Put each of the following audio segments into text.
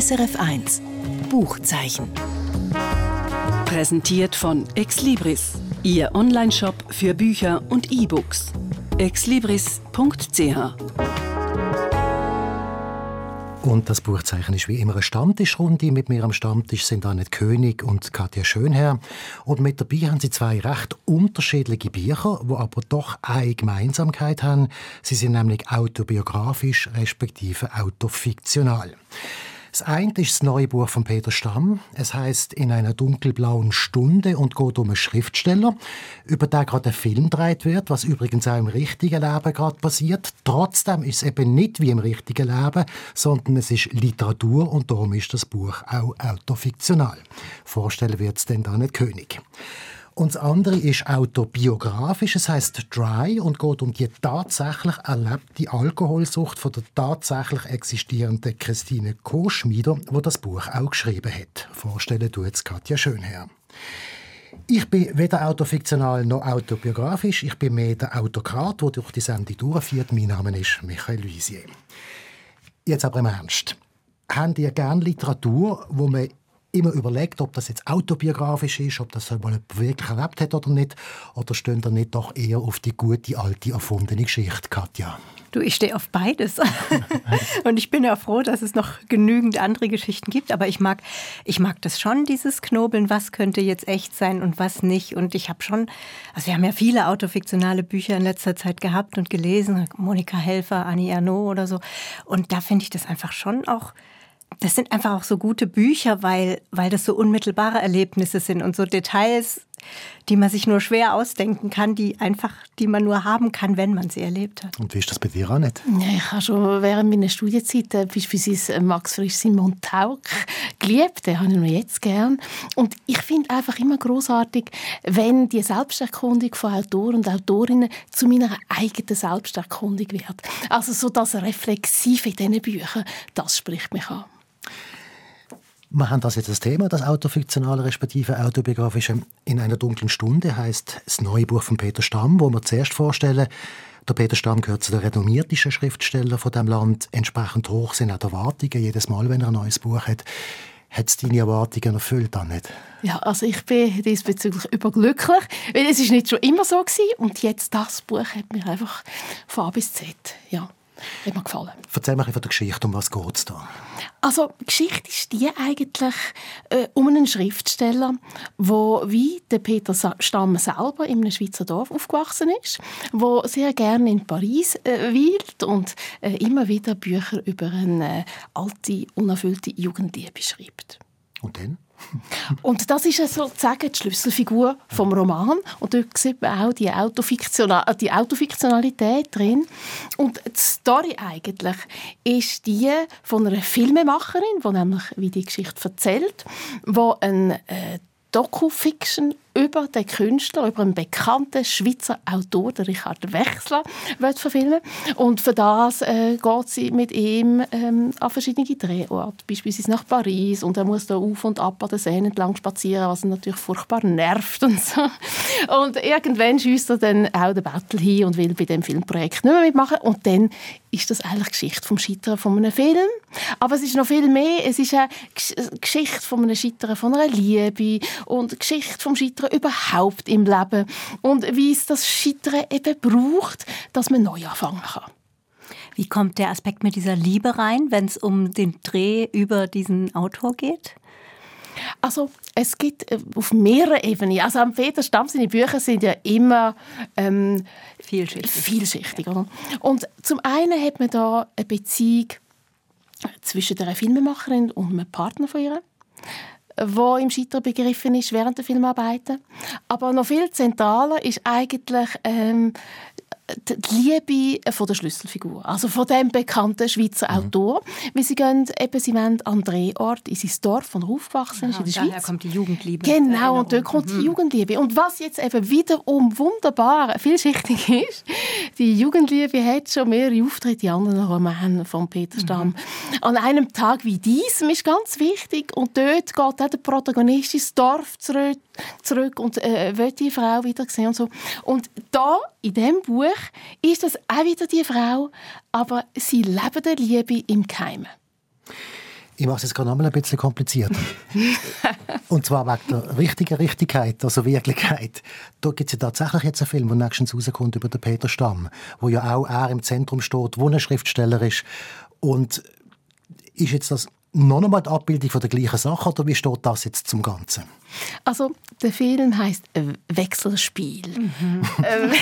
SRF 1 Buchzeichen. Präsentiert von Exlibris, Ihr Onlineshop für Bücher und E-Books. exlibris.ch und das Buchzeichen ist wie immer eine Stammtischrunde. Mit mir am Stammtisch sind Annette König und Katja Schönherr. Und mit dabei haben sie zwei recht unterschiedliche Bücher, die aber doch eine Gemeinsamkeit haben. Sie sind nämlich autobiografisch respektive autofiktional. Das eine ist das neue Buch von Peter Stamm. Es heißt In einer dunkelblauen Stunde und geht um einen Schriftsteller, über den gerade ein Film gedreht wird, was übrigens auch im richtigen Leben gerade passiert. Trotzdem ist es eben nicht wie im richtigen Leben, sondern es ist Literatur und darum ist das Buch auch autofiktional. Vorstellen wird es dann dann nicht König. Und das andere ist autobiografisch, es heißt Dry und geht um die tatsächlich erlebte Alkoholsucht von der tatsächlich existierenden Christine Koschmieder, wo das Buch auch geschrieben hat. Vorstellen tut es Katja Schönherr. Ich bin weder autofiktional noch autobiografisch. Ich bin mehr der Autokrat, der durch die Sendung durchführt. Mein Name ist Michael Luisier. Jetzt aber im Ernst. Habt ihr gerne Literatur, wo man immer überlegt, ob das jetzt autobiografisch ist, ob das mal wirklich erlebt hat oder nicht. Oder stehen da nicht doch eher auf die gute, alte, erfundene Geschichte, Katja? Du, ich stehe auf beides. und ich bin ja froh, dass es noch genügend andere Geschichten gibt. Aber ich mag, ich mag das schon, dieses Knobeln. Was könnte jetzt echt sein und was nicht? Und ich habe schon, also wir haben ja viele autofiktionale Bücher in letzter Zeit gehabt und gelesen. Monika Helfer, Annie Ernaux oder so. Und da finde ich das einfach schon auch das sind einfach auch so gute Bücher, weil, weil das so unmittelbare Erlebnisse sind und so Details, die man sich nur schwer ausdenken kann, die einfach, die man nur haben kann, wenn man sie erlebt hat. Und wie ist das bei dir, Annette? Ja, ich habe schon während meiner Studienzeit äh, beispielsweise äh, Max Frisch Simon Tauk geliebt, den habe ich noch jetzt gern. Und ich finde einfach immer großartig, wenn die Selbsterkundung von Autoren und Autorinnen zu meiner eigenen Selbsterkundung wird. Also so das Reflexive in diesen Büchern, das spricht mich an. Wir haben das jetzt das Thema, das autofiktionale respektive autobiografische. In einer dunklen Stunde heißt das neue Buch von Peter Stamm, wo wir zuerst vorstellen. Der Peter Stamm gehört zu den renommiertesten Schriftstellern von dem Land. Entsprechend hoch sind auch die Erwartungen jedes Mal, wenn er ein neues Buch hat. Hat es deine Erwartungen erfüllt, nicht? Ja, also ich bin diesbezüglich überglücklich, weil es ist nicht schon immer so gewesen und jetzt das Buch hat mir einfach von A bis Z, ja, hat mir gefallen. Erzähl mir von der Geschichte, um was geht es da? Also die Geschichte ist die eigentlich äh, um einen Schriftsteller, wo wie der Peter Stamm selber in einem Schweizer Dorf aufgewachsen ist, wo sehr gerne in Paris äh, weilt und äh, immer wieder Bücher über eine alte, unerfüllte Jugendliebe schreibt. Und dann? Und das ist sozusagen die Schlüsselfigur vom Roman. Und dort sieht man auch die, Autofiktional die Autofiktionalität drin. Und die Story eigentlich ist die von einer Filmemacherin, die nämlich wie die Geschichte erzählt, wo ein äh, Doku-Fiction über den Künstler, über einen bekannten Schweizer Autor, der Richard Wechsler, verfilmen. Und für das äh, geht sie mit ihm ähm, an verschiedene Drehorte, beispielsweise nach Paris. Und er muss da auf und ab an der Seine entlang spazieren, was ihn natürlich furchtbar nervt und so. Und irgendwann schießt er dann auch den Battle hin und will bei dem Filmprojekt nicht mehr mitmachen. Und dann ist das eigentlich Geschichte vom Scheitern von einem Film. Aber es ist noch viel mehr. Es ist eine Geschichte von einem Scheitern von einer Liebe und Geschichte vom Scheitern Scheitern überhaupt im Leben und wie es das Scheitern eben braucht, dass man neu anfangen kann. Wie kommt der Aspekt mit dieser Liebe rein, wenn es um den Dreh über diesen Autor geht? Also es gibt äh, auf mehreren Ebenen. Also am Peter Stamm seine Bücher sind ja immer ähm, vielschichtig. vielschichtig oder? Und zum einen hat man da eine Beziehung zwischen der Filmemacherin und einem Partner von ihr wo im Scheitern begriffen ist während der Filmarbeiten. Aber noch viel zentraler ist eigentlich ähm, die Liebe von der Schlüsselfigur, also von dem bekannten Schweizer mhm. Autor. Weil sie gehen eben, sie wollen an Drehort in sein Dorf, wo er aufgewachsen ist, in der Schweiz. Daher kommt die Jugendliebe. Genau, und dort kommt mhm. die Jugendliebe. Und was jetzt eben wiederum wunderbar vielschichtig ist, die Jugendliebe hat schon mehrere Auftritte in anderen Romanen von Peter mhm. Stamm. Mhm. An einem Tag wie diesem ist ganz wichtig und dort geht auch der Protagonist ins Dorf zurück, zurück und äh, will die Frau wieder sehen und so. Und da, in diesem Buch, ist das auch wieder die Frau, aber sie leben der Liebe im Keimen. Ich mache es jetzt gerade noch mal ein bisschen komplizierter. Und zwar wegen der richtigen Richtigkeit, also Wirklichkeit. Da gibt es ja tatsächlich jetzt einen Film, der nächstens rauskommt über den Peter Stamm, wo ja auch er im Zentrum steht, wo ein Schriftsteller ist. Und ist jetzt das noch einmal die Abbildung von der gleichen Sache oder wie steht das jetzt zum Ganzen? Also der Film heißt Wechselspiel. Mhm.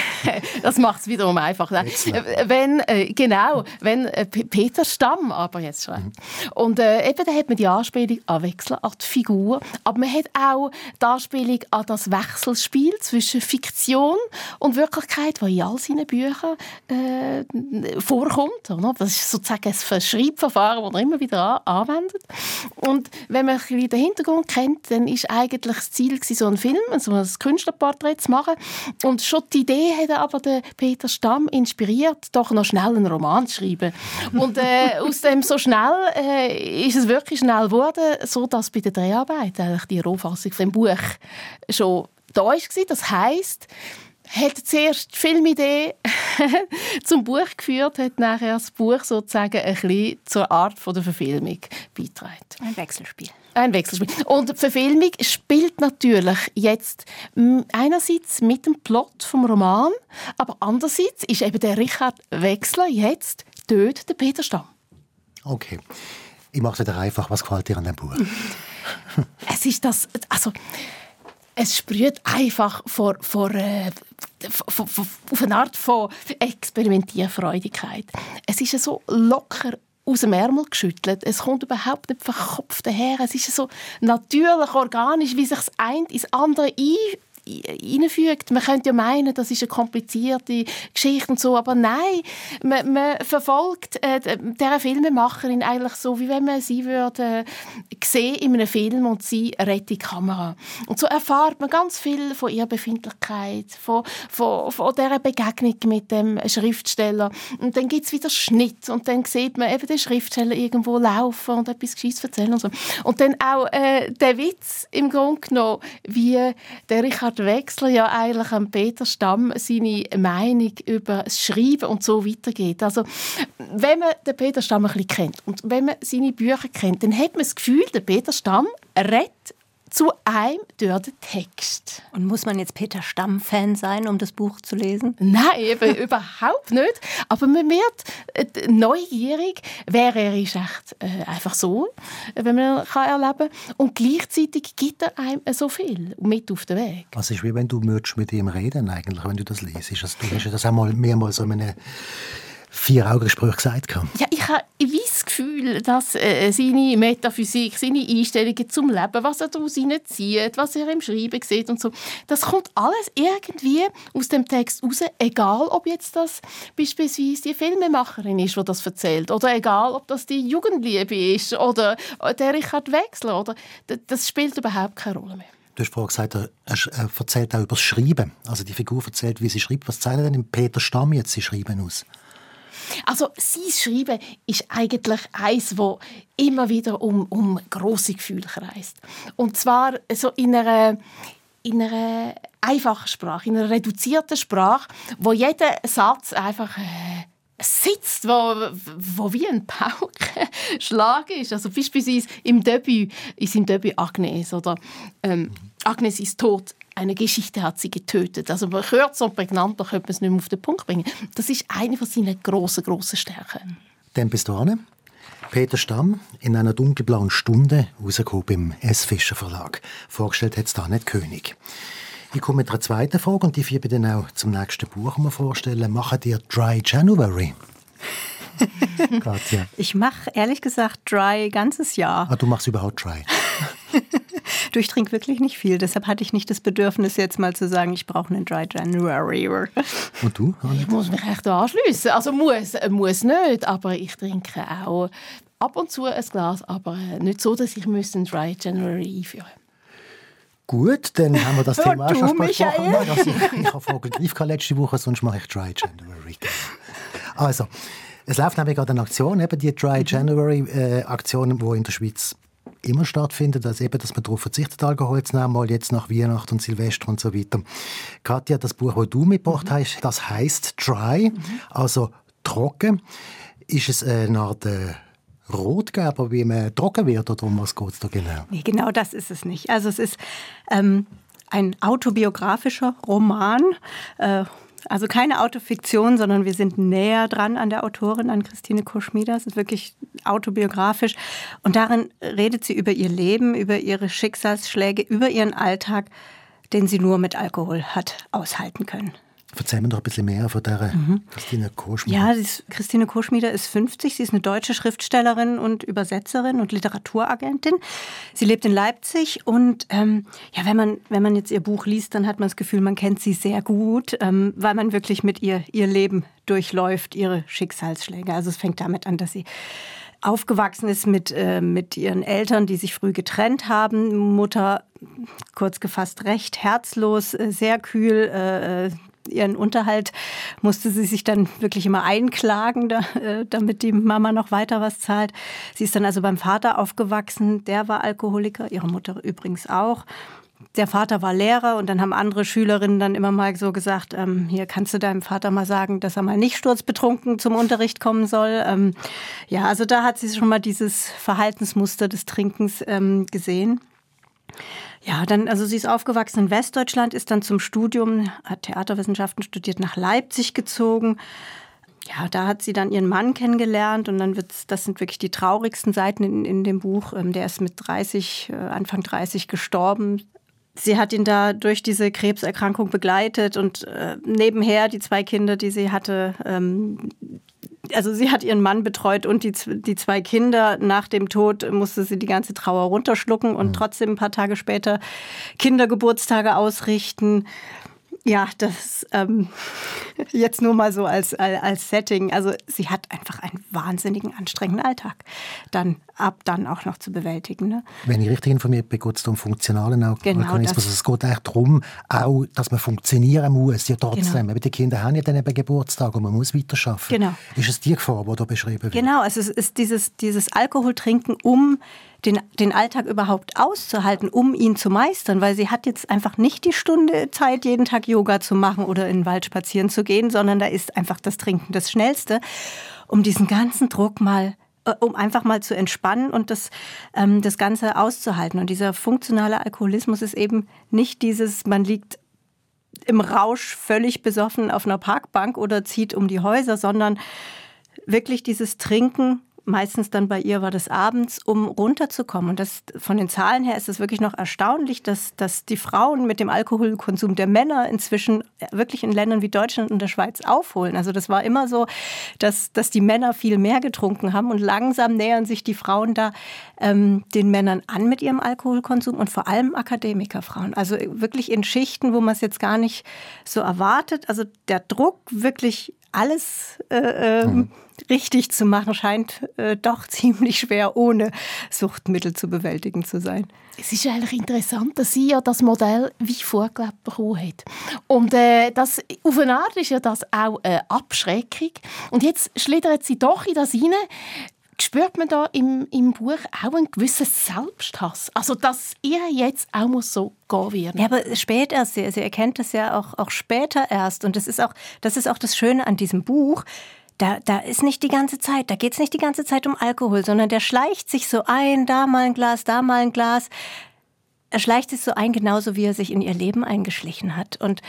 das macht es wiederum einfach. Wenn äh, genau, wenn äh, Peter Stamm aber jetzt schreibt mhm. und äh, eben da hat man die Anspielung an Wechsel, an die Figur, aber man hat auch die Anspielung an das Wechselspiel zwischen Fiktion und Wirklichkeit, was in all seinen Büchern äh, vorkommt. Oder? Das ist sozusagen ein Schreibverfahren, das er immer wieder anwendet. Und wenn man ein bisschen den Hintergrund kennt, dann ist eigentlich eigentlich das Ziel, so einen Film, so ein Künstlerporträt zu machen. Und schon die Idee hat aber der Peter Stamm inspiriert, doch noch schnell einen Roman zu schreiben. Und äh, aus dem so schnell äh, ist es wirklich schnell geworden, so dass bei der Dreharbeit eigentlich die Rohfassung vom Buch schon da war. Das heißt hat zuerst die Filmidee zum Buch geführt, hat nachher das Buch sozusagen ein bisschen zur Art der Verfilmung beigetragen. Ein Wechselspiel. Ein Wechselspiel. Und die Verfilmung spielt natürlich jetzt einerseits mit dem Plot vom Roman, aber andererseits ist eben der Richard Wechsler jetzt dort der Peter Stamm. Okay. Ich mache es wieder einfach. Was gefällt dir an dem Buch? es ist das, also es sprüht einfach vor, vor, äh, vor, vor, auf eine Art von Experimentierfreudigkeit. Es ist so locker aus dem Ärmel geschüttelt. Es kommt überhaupt nicht verkopft daher. Es ist so natürlich, organisch, wie sich das eine ins andere ein reinfügt. Man könnte ja meinen, das ist eine komplizierte Geschichte und so, aber nein, man, man verfolgt äh, dieser Filmemacherin eigentlich so, wie wenn man sie würde äh, sehen in einem Film und sie rettet die Kamera. Und so erfahrt man ganz viel von ihrer Befindlichkeit, von, von, von dieser Begegnung mit dem Schriftsteller. Und dann gibt es wieder Schnitt und dann sieht man eben den Schriftsteller irgendwo laufen und etwas Gescheites erzählen und so. Und dann auch äh, der Witz im Grunde genommen, wie der Richard Richard Wechsler ja eigentlich an Peter Stamm seine Meinung über das Schreiben und so weitergeht. Also, wenn man den Peter Stamm ein bisschen kennt und wenn man seine Bücher kennt, dann hat man das Gefühl, der Peter Stamm redet zu einem durch den Text. Und muss man jetzt Peter Stamm-Fan sein, um das Buch zu lesen? Nein, eben überhaupt nicht. Aber man wird äh, neugierig, wer er ist echt äh, einfach so, wenn man kann erleben kann. Und gleichzeitig gibt er einem so viel mit auf den Weg. Was ist wie wenn du mit ihm reden eigentlich, wenn du das liest. Also, du hast das einmal mehrmals so eine vier Augengespräche gesagt habe. Ja, ich habe das Gefühl, dass äh, seine Metaphysik, seine Einstellungen zum Leben, was er daraus zieht, was er im Schreiben sieht und so, das kommt alles irgendwie aus dem Text raus, egal ob jetzt das beispielsweise die Filmemacherin ist, die das erzählt, oder egal ob das die Jugendliebe ist oder der Richard Wechsler, oder das spielt überhaupt keine Rolle mehr. Du hast vorhin gesagt, er, er erzählt auch über das Schreiben. Also die Figur erzählt, wie sie schreibt. Was zeichnet denn Peter Stamm jetzt sie Schreiben aus? Also sein Schreiben ist eigentlich eins, wo immer wieder um, um große Gefühle kreist. Und zwar so in einer in einer einfachen Sprache, in einer reduzierten Sprache, wo jeder Satz einfach äh, sitzt, wo, wo wie ein Paukenschlag ist. Also beispielsweise im Debüt, ist im Debüt Agnes oder ähm, Agnes ist tot eine Geschichte hat sie getötet. Also man hört so prägnant, da könnte man es nicht mehr auf den Punkt bringen. Das ist eine von seinen grossen, grossen Stärken. Dann bist du an. Peter Stamm in einer dunkelblauen Stunde, rausgekommen im S. Fischer Verlag. Vorgestellt hat es da nicht König. Ich komme mit einer zweiten Frage und die vier bitte auch zum nächsten Buch mal vorstellen. Machen dir Dry January? Katja. Ich mache ehrlich gesagt Dry ganzes Jahr. Ah, du machst überhaupt Dry? du, ich trinke wirklich nicht viel. Deshalb hatte ich nicht das Bedürfnis, jetzt mal zu sagen, ich brauche einen Dry January. Und du? Ich muss mich echt anschließen. Also muss, muss nicht, aber ich trinke auch ab und zu ein Glas, aber nicht so, dass ich einen Dry January einführen müsste. Gut, dann haben wir das Thema auch schon besprochen. Also ich, ich habe vorgegriffen letzte Woche, sonst mache ich Dry January. Also, es läuft nämlich gerade eine Aktion, eben die Dry January äh, Aktion, die in der Schweiz immer stattfindet, also eben, dass man darauf verzichtet, Alkohol zu nehmen, mal jetzt nach Weihnachten und Silvester und so weiter. Katja, das Buch, das du mitgebracht mhm. hast, das heißt Dry, mhm. also trocken. Ist es eine Art äh, Rotgeber, wie man trocken wird, oder um was geht es da genau? Nee, genau das ist es nicht. Also es ist ähm, ein autobiografischer Roman. Äh, also keine Autofiktion, sondern wir sind näher dran an der Autorin, an Christine Koschmieder. Es ist wirklich autobiografisch. Und darin redet sie über ihr Leben, über ihre Schicksalsschläge, über ihren Alltag, den sie nur mit Alkohol hat aushalten können. Erzähl mir doch ein bisschen mehr von der mhm. Christine Koschmieder. Ja, ist, Christine Koschmieder ist 50. Sie ist eine deutsche Schriftstellerin und Übersetzerin und Literaturagentin. Sie lebt in Leipzig und ähm, ja, wenn man, wenn man jetzt ihr Buch liest, dann hat man das Gefühl, man kennt sie sehr gut, ähm, weil man wirklich mit ihr ihr Leben durchläuft, ihre Schicksalsschläge. Also es fängt damit an, dass sie aufgewachsen ist mit, äh, mit ihren Eltern, die sich früh getrennt haben. Mutter, kurz gefasst, recht herzlos, äh, sehr kühl, äh, äh ihren Unterhalt musste sie sich dann wirklich immer einklagen, da, äh, damit die Mama noch weiter was zahlt. Sie ist dann also beim Vater aufgewachsen, der war Alkoholiker, ihre Mutter übrigens auch. Der Vater war Lehrer und dann haben andere Schülerinnen dann immer mal so gesagt, ähm, hier kannst du deinem Vater mal sagen, dass er mal nicht sturzbetrunken zum Unterricht kommen soll. Ähm, ja, also da hat sie schon mal dieses Verhaltensmuster des Trinkens ähm, gesehen. Ja, dann, also sie ist aufgewachsen in Westdeutschland, ist dann zum Studium, hat Theaterwissenschaften studiert, nach Leipzig gezogen. Ja, da hat sie dann ihren Mann kennengelernt und dann wird das sind wirklich die traurigsten Seiten in, in dem Buch. Ähm, der ist mit 30, äh, Anfang 30 gestorben. Sie hat ihn da durch diese Krebserkrankung begleitet und äh, nebenher die zwei Kinder, die sie hatte, ähm, also sie hat ihren Mann betreut und die, die zwei Kinder. Nach dem Tod musste sie die ganze Trauer runterschlucken und mhm. trotzdem ein paar Tage später Kindergeburtstage ausrichten. Ja, das ähm, jetzt nur mal so als, als Setting. Also sie hat einfach einen wahnsinnigen, anstrengenden Alltag. Dann ab dann auch noch zu bewältigen. Ne? Wenn ich richtig informiert bin, geht es um funktionalen Alkoholismus. Genau es geht eigentlich darum, auch, dass man funktionieren muss. Ja, trotzdem. Genau. Die Kinder haben ja dann eben Geburtstag und man muss weiterarbeiten. Genau. Ist es die Gefahr, die da beschrieben wird? Genau, also es ist dieses, dieses Alkoholtrinken, um den, den Alltag überhaupt auszuhalten, um ihn zu meistern, weil sie hat jetzt einfach nicht die Stunde Zeit, jeden Tag Yoga zu machen oder in den Wald spazieren zu gehen, sondern da ist einfach das Trinken das Schnellste, um diesen ganzen Druck mal äh, um einfach mal zu entspannen und das, ähm, das Ganze auszuhalten. Und dieser funktionale Alkoholismus ist eben nicht dieses, man liegt im Rausch völlig besoffen auf einer Parkbank oder zieht um die Häuser, sondern wirklich dieses Trinken meistens dann bei ihr war das abends, um runterzukommen. Und das, von den Zahlen her ist es wirklich noch erstaunlich, dass, dass die Frauen mit dem Alkoholkonsum der Männer inzwischen wirklich in Ländern wie Deutschland und der Schweiz aufholen. Also das war immer so, dass, dass die Männer viel mehr getrunken haben und langsam nähern sich die Frauen da ähm, den Männern an mit ihrem Alkoholkonsum und vor allem Akademikerfrauen. Also wirklich in Schichten, wo man es jetzt gar nicht so erwartet. Also der Druck wirklich alles äh, ähm, mhm. richtig zu machen, scheint äh, doch ziemlich schwer, ohne Suchtmittel zu bewältigen zu sein. Es ist eigentlich interessant, dass sie ja das Modell wie vorgelebt bekommen hat. Und äh, das, auf eine Art ist ja das auch eine Abschreckung. Und jetzt schlittert sie doch in das hinein, spürt man da im, im Buch auch einen gewissen Selbsthass. Also, dass ihr jetzt auch muss so gehen wird. Ja, aber spät erst. Sie, sie erkennt das ja auch, auch später erst. Und das ist, auch, das ist auch das Schöne an diesem Buch. Da, da ist nicht die ganze Zeit, da geht es nicht die ganze Zeit um Alkohol, sondern der schleicht sich so ein, da mal ein Glas, da mal ein Glas. Er schleicht sich so ein, genauso wie er sich in ihr Leben eingeschlichen hat. Und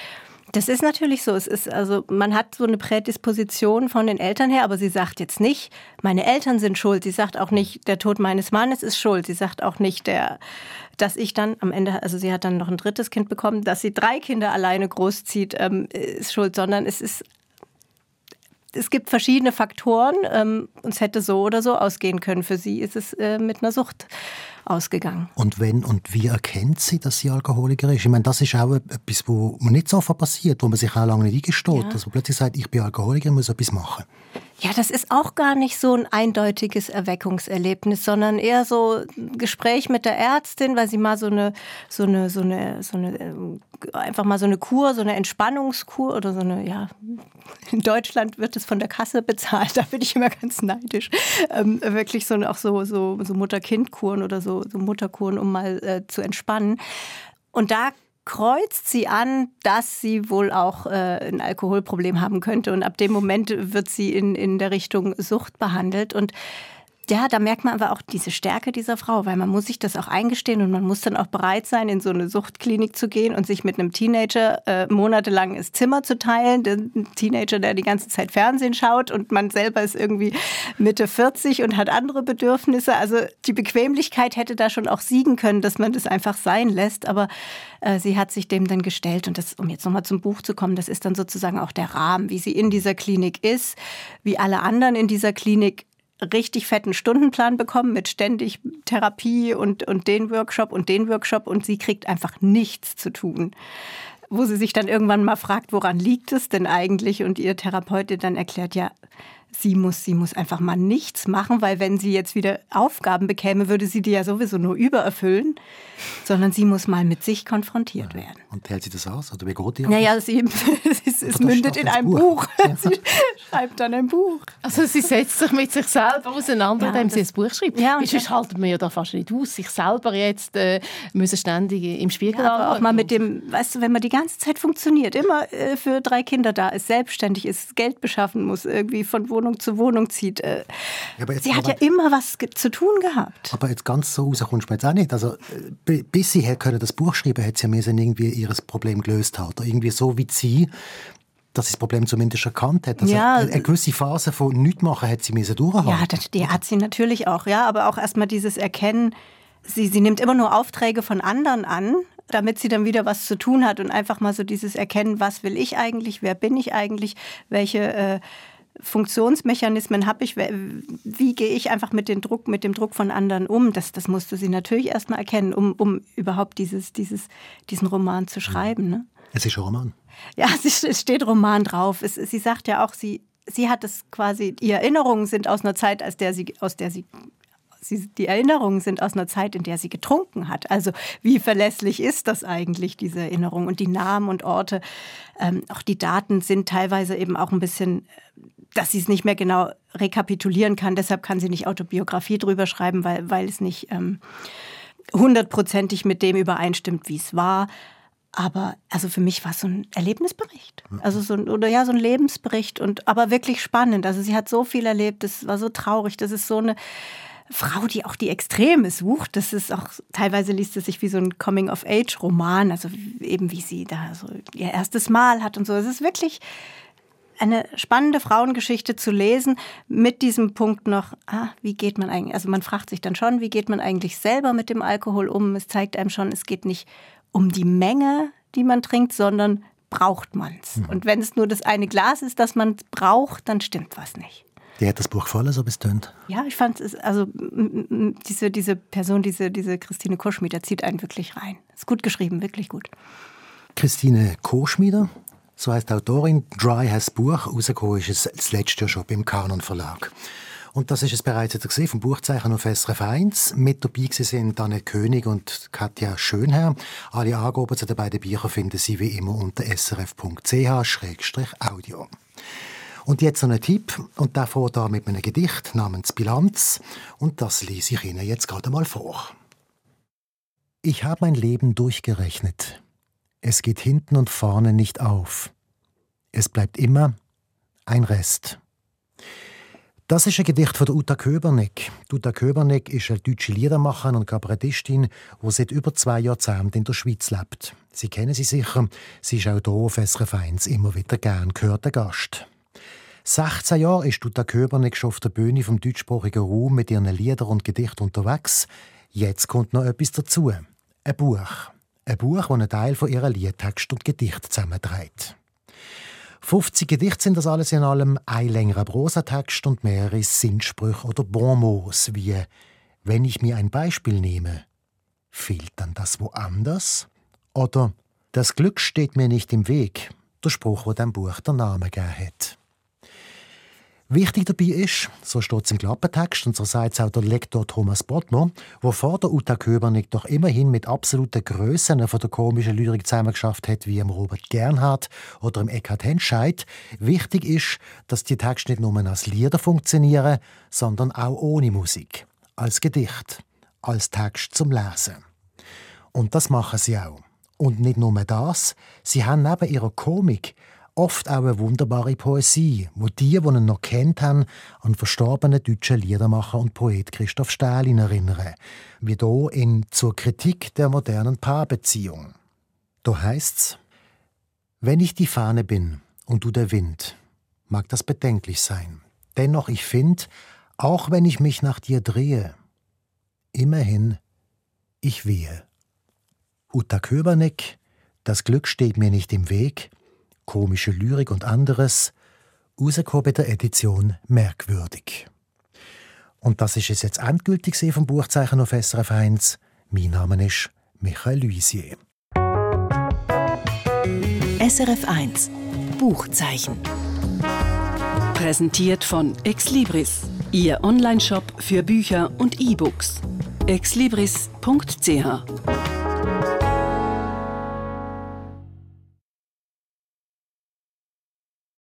das ist natürlich so. Es ist also, man hat so eine Prädisposition von den Eltern her, aber sie sagt jetzt nicht, meine Eltern sind schuld. Sie sagt auch nicht, der Tod meines Mannes ist schuld. Sie sagt auch nicht, der, dass ich dann am Ende, also sie hat dann noch ein drittes Kind bekommen, dass sie drei Kinder alleine großzieht, ähm, ist schuld, sondern es ist es gibt verschiedene Faktoren. Ähm, es hätte so oder so ausgehen können. Für sie ist es äh, mit einer Sucht ausgegangen. Und wenn und wie erkennt sie, dass sie Alkoholiker ist? Ich meine, das ist auch etwas, wo man nicht so oft passiert, wo man sich auch lange nicht eingesteht, ja. dass man plötzlich sagt, ich bin Alkoholiker, muss etwas machen. Ja, das ist auch gar nicht so ein eindeutiges Erweckungserlebnis, sondern eher so ein Gespräch mit der Ärztin, weil sie mal so eine, so eine, so eine, so eine, äh, einfach mal so eine Kur, so eine Entspannungskur oder so eine, ja, in Deutschland wird es von der Kasse bezahlt, da bin ich immer ganz neidisch. Ähm, wirklich so, auch so, so, so Mutter-Kind-Kuren oder so, so Mutterkuren, um mal äh, zu entspannen. Und da kreuzt sie an, dass sie wohl auch äh, ein Alkoholproblem haben könnte. Und ab dem Moment wird sie in, in der Richtung Sucht behandelt. Und ja, da merkt man aber auch diese Stärke dieser Frau, weil man muss sich das auch eingestehen und man muss dann auch bereit sein, in so eine Suchtklinik zu gehen und sich mit einem Teenager äh, monatelang das Zimmer zu teilen. Der Teenager, der die ganze Zeit Fernsehen schaut und man selber ist irgendwie Mitte 40 und hat andere Bedürfnisse. Also die Bequemlichkeit hätte da schon auch siegen können, dass man das einfach sein lässt. Aber äh, sie hat sich dem dann gestellt und das, um jetzt nochmal zum Buch zu kommen, das ist dann sozusagen auch der Rahmen, wie sie in dieser Klinik ist, wie alle anderen in dieser Klinik richtig fetten Stundenplan bekommen mit ständig Therapie und, und den Workshop und den Workshop und sie kriegt einfach nichts zu tun. Wo sie sich dann irgendwann mal fragt, woran liegt es denn eigentlich? Und ihr Therapeut dann erklärt, ja, sie muss, sie muss einfach mal nichts machen, weil wenn sie jetzt wieder Aufgaben bekäme, würde sie die ja sowieso nur übererfüllen, sondern sie muss mal mit sich konfrontiert ja. werden. Und hält sie das aus? Oder wie geht die Naja, sie, es, es mündet in einem Buch. Buch. sie schreibt dann ein Buch. Also sie setzt sich mit sich selber auseinander, ja, indem sie ein Buch schreibt. Ja, sonst halten wir ja da fast nicht aus, sich selber jetzt äh, müssen ständig im Spiegel ja, auch mal mit dem, weißt du, wenn man die ganze Zeit funktioniert, immer äh, für drei Kinder da ist, selbstständig ist, Geld beschaffen muss, irgendwie von Wohnung zu Wohnung zieht. Äh, ja, sie hat ja immer was zu tun gehabt. Aber jetzt ganz so raus kommst du jetzt auch nicht. Also, äh, bis sie können das Buch schreiben, hat sie ja müssen irgendwie ihr Problem gelöst haben. Oder irgendwie so wie sie dass sie das Problem zumindest erkannt hat. Also ja. eine gewisse Phase von Nichtmachen hat sie müssen durchhaben. Ja, das, die hat sie natürlich auch. Ja, aber auch erstmal dieses Erkennen, sie, sie nimmt immer nur Aufträge von anderen an, damit sie dann wieder was zu tun hat und einfach mal so dieses Erkennen, was will ich eigentlich, wer bin ich eigentlich, welche äh, Funktionsmechanismen habe ich, wie gehe ich einfach mit dem Druck, mit dem Druck von anderen um? Das, das musste sie natürlich erst mal erkennen, um, um überhaupt dieses, dieses, diesen Roman zu schreiben. Ne? Es ist ein Roman. Ja, es steht Roman drauf. Es, sie sagt ja auch, sie, sie hat es quasi, die Erinnerungen sind aus einer Zeit, aus der sie, aus der sie Sie, die Erinnerungen sind aus einer Zeit, in der sie getrunken hat. Also wie verlässlich ist das eigentlich, diese Erinnerung? Und die Namen und Orte, ähm, auch die Daten sind teilweise eben auch ein bisschen dass sie es nicht mehr genau rekapitulieren kann. Deshalb kann sie nicht Autobiografie drüber schreiben, weil, weil es nicht ähm, hundertprozentig mit dem übereinstimmt, wie es war. Aber also für mich war es so ein Erlebnisbericht. Also so ein, oder ja, so ein Lebensbericht und aber wirklich spannend. Also sie hat so viel erlebt, das war so traurig. Das ist so eine Frau, die auch die Extreme sucht. Das ist auch, teilweise liest es sich wie so ein Coming-of-Age-Roman, also eben wie sie da so ihr erstes Mal hat und so. Es ist wirklich eine spannende Frauengeschichte zu lesen, mit diesem Punkt noch, ah, wie geht man eigentlich, also man fragt sich dann schon, wie geht man eigentlich selber mit dem Alkohol um? Es zeigt einem schon, es geht nicht um die Menge, die man trinkt, sondern braucht man es. Mhm. Und wenn es nur das eine Glas ist, das man braucht, dann stimmt was nicht. Die hat das Buch voll so bestimmt. Ja, ich fand es, also diese, diese Person, diese, diese Christine Koschmieder zieht einen wirklich rein. Ist gut geschrieben, wirklich gut. Christine Koschmieder, so heißt die Autorin, Dry has Buch, rausgekommen ist es das letzte Jahr schon beim Kanon Verlag. Und das ist es bereits jetzt gesehen vom Buchzeichen auf SRF 1. Mit dabei sind Anne König und Katja Schönherr. Alle Angaben zu den beiden Büchern finden Sie wie immer unter srf.ch-audio. Und jetzt noch ein Tipp, und der fährt da mit einem Gedicht namens Bilanz, und das lese ich Ihnen jetzt gerade mal vor. Ich habe mein Leben durchgerechnet. Es geht hinten und vorne nicht auf. Es bleibt immer ein Rest. Das ist ein Gedicht von Uta Köberneck. Uta Köberneck ist eine deutsche Liedermacherin und Kabarettistin, die seit über zwei Jahrzehnten in der Schweiz lebt. Sie kennen sie sicher. Sie ist auch hier auf SRF 1 immer wieder gern gehörter Gast. 16 Jahre ist Uta Köberneck schon auf der Bühne vom deutschsprachigen Raum mit ihren Liedern und Gedichten unterwegs. Jetzt kommt noch etwas dazu. Ein Buch. Ein Buch, das einen Teil von ihren Liedtext und Gedicht zusammenträgt. 50 Gedichte sind das alles in allem, ein längerer Prosatext und mehrere Sinnsprüche oder Bonmots, wie «Wenn ich mir ein Beispiel nehme, fehlt dann das woanders?» oder «Das Glück steht mir nicht im Weg», der Spruch, wo dem Buch der Name gegeben hat. Wichtig dabei ist, so steht es im Klappentext und so sagt es auch der Lektor Thomas Bottner, der vor der Uta Köbernick doch immerhin mit absoluten Grössen von der komischen Lyrik zusammengeschafft hat, wie im Robert Gernhardt oder im Eckhard Henscheid. Wichtig ist, dass die Texte nicht nur als Lieder funktionieren, sondern auch ohne Musik, als Gedicht, als Text zum Lesen. Und das machen sie auch. Und nicht nur das, sie haben neben ihrer Komik oft auch eine wunderbare Poesie, wo die, die ihn noch kennt haben, an verstorbenen deutschen Liedermacher und Poet Christoph Stählin erinnern, wie hier in Zur Kritik der modernen Paarbeziehung. Da heißt's: Wenn ich die Fahne bin und du der Wind, mag das bedenklich sein. Dennoch ich find, auch wenn ich mich nach dir drehe, immerhin ich wehe. Uta Köbernick, das Glück steht mir nicht im Weg, komische Lyrik und anderes, rausgekommen der Edition Merkwürdig. Und das ist es jetzt endgültig vom Buchzeichen auf SRF 1. Mein Name ist Michael Luisier. SRF 1 Buchzeichen. Präsentiert von Exlibris, Ihr Onlineshop für Bücher und E-Books. exlibris.ch